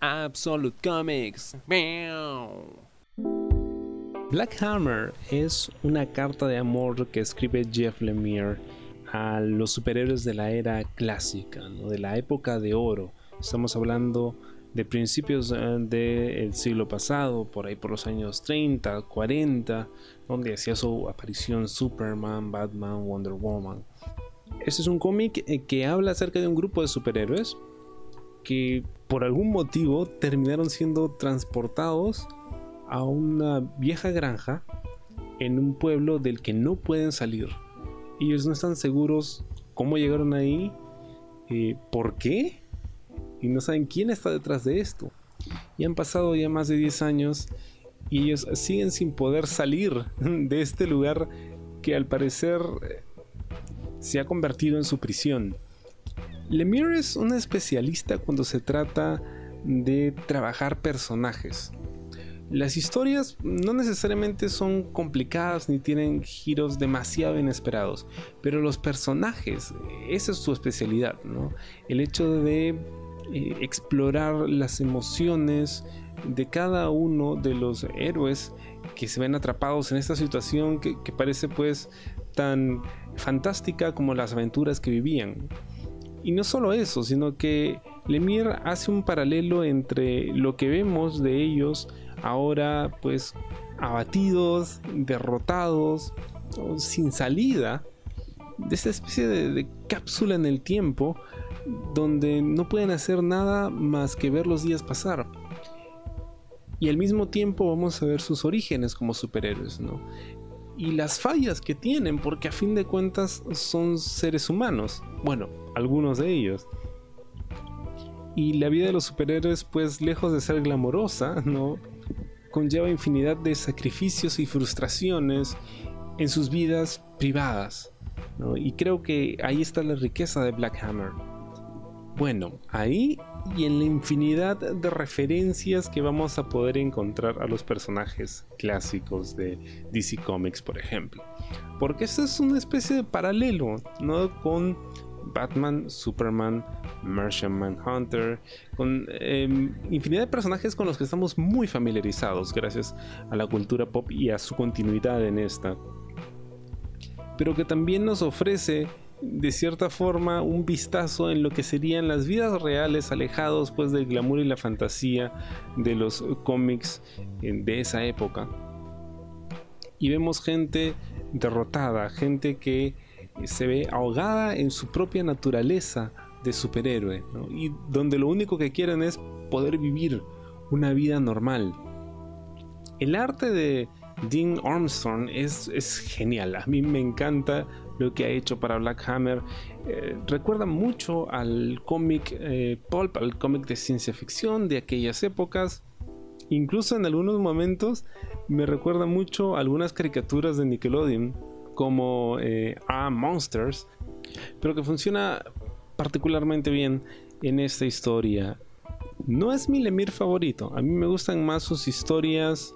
Absolute Comics. Black Hammer es una carta de amor que escribe Jeff Lemire a los superhéroes de la era clásica, de la época de oro. Estamos hablando de principios eh, del siglo pasado, por ahí por los años 30, 40, donde hacía su aparición Superman, Batman, Wonder Woman. Este es un cómic eh, que habla acerca de un grupo de superhéroes que por algún motivo terminaron siendo transportados a una vieja granja en un pueblo del que no pueden salir. Ellos no están seguros cómo llegaron ahí, eh, por qué, y no saben quién está detrás de esto. Y han pasado ya más de 10 años y ellos siguen sin poder salir de este lugar que al parecer eh, se ha convertido en su prisión. Lemire es un especialista cuando se trata de trabajar personajes. Las historias no necesariamente son complicadas ni tienen giros demasiado inesperados, pero los personajes, esa es su especialidad, ¿no? El hecho de eh, explorar las emociones de cada uno de los héroes que se ven atrapados en esta situación que, que parece pues tan fantástica como las aventuras que vivían. Y no solo eso, sino que Lemire hace un paralelo entre lo que vemos de ellos ahora pues abatidos, derrotados, sin salida, de esta especie de, cápsula en el tiempo donde no pueden hacer nada más que ver los días pasar. Y al mismo tiempo vamos a ver sus orígenes como superhéroes, ¿no? Y las fallas que tienen, porque a fin de cuentas son seres humanos. Bueno, algunos de ellos. Y la vida de los superhéroes, pues lejos de ser glamorosa, ¿no? Conlleva infinidad de sacrificios y frustraciones en sus vidas privadas. Y creo que ahí está la riqueza de Black Hammer. Bueno, ahí y en la infinidad de referencias que vamos a poder encontrar a los personajes clásicos de DC Comics, por ejemplo. Porque esto es una especie de paralelo, ¿no? Con Batman, Superman, Martian Manhunter, con em, infinidad de personajes con los que estamos muy familiarizados gracias a la cultura pop y a su continuidad en esta. Pero que también nos ofrece de cierta forma un vistazo en lo que serían las vidas reales alejados pues del glamour y la fantasía de los cómics eh, de esa época. Y vemos gente derrotada gente que se ve ahogada en su propia naturaleza de superhéroe y donde lo único que quieren es poder vivir una vida normal. El arte de Dean Armstrong es, es genial a mí me encanta lo que ha hecho para Black Hammer. Eh, recuerda mucho al cómic eh, pulp, al cómic de ciencia ficción de aquellas épocas. Incluso en algunos momentos me recuerda mucho algunas caricaturas de Nickelodeon, como eh, A Monsters, pero que funciona particularmente bien en esta historia. No es mi Lemir favorito, a mí me gustan más sus historias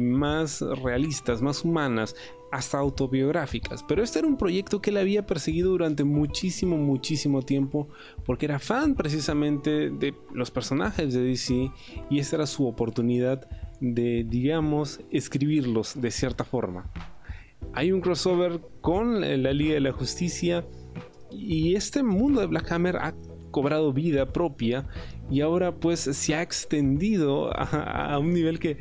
más realistas, más humanas hasta autobiográficas, pero este era un proyecto que él había perseguido durante muchísimo, muchísimo tiempo, porque era fan precisamente de los personajes de DC y esta era su oportunidad de, digamos, escribirlos de cierta forma. Hay un crossover con la Liga de la Justicia y este mundo de Black Hammer ha cobrado vida propia y ahora pues se ha extendido a un nivel que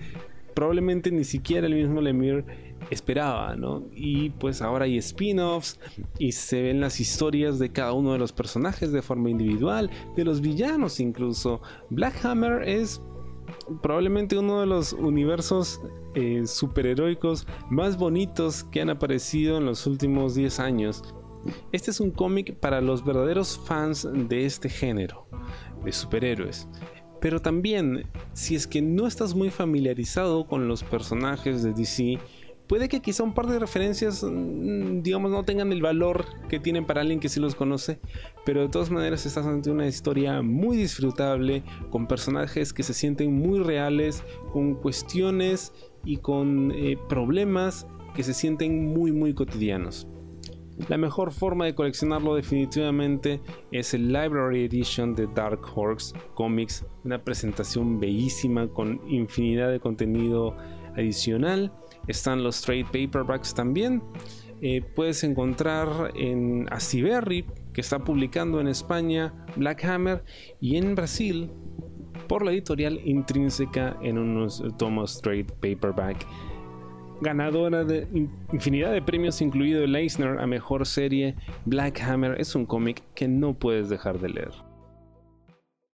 probablemente ni siquiera el mismo Lemire esperaba, ¿no? Y pues ahora hay spin-offs y se ven las historias de cada uno de los personajes de forma individual, de los villanos incluso. Black Hammer es probablemente uno de los universos eh, superheroicos más bonitos que han aparecido en los últimos 10 años. Este es un cómic para los verdaderos fans de este género, de superhéroes. Pero también, si es que no estás muy familiarizado con los personajes de DC, puede que quizá un par de referencias, mm, digamos, no tengan el valor que tienen para alguien que sí los conoce, pero de todas maneras estás ante una historia muy disfrutable, con personajes que se sienten muy reales, con cuestiones y con eh, problemas que se sienten muy, muy cotidianos. La mejor forma de coleccionarlo definitivamente es el Library Edition de Dark Horse Comics, una presentación bellísima con infinidad de contenido adicional. Están los trade paperbacks también. Eh, puedes encontrar en Astiberri, que está publicando en España Black Hammer, y en Brasil por la editorial Intrínseca en unos tomos trade paperback ganadora de infinidad de premios, incluido el Eisner a mejor serie, Black Hammer es un cómic que no puedes dejar de leer.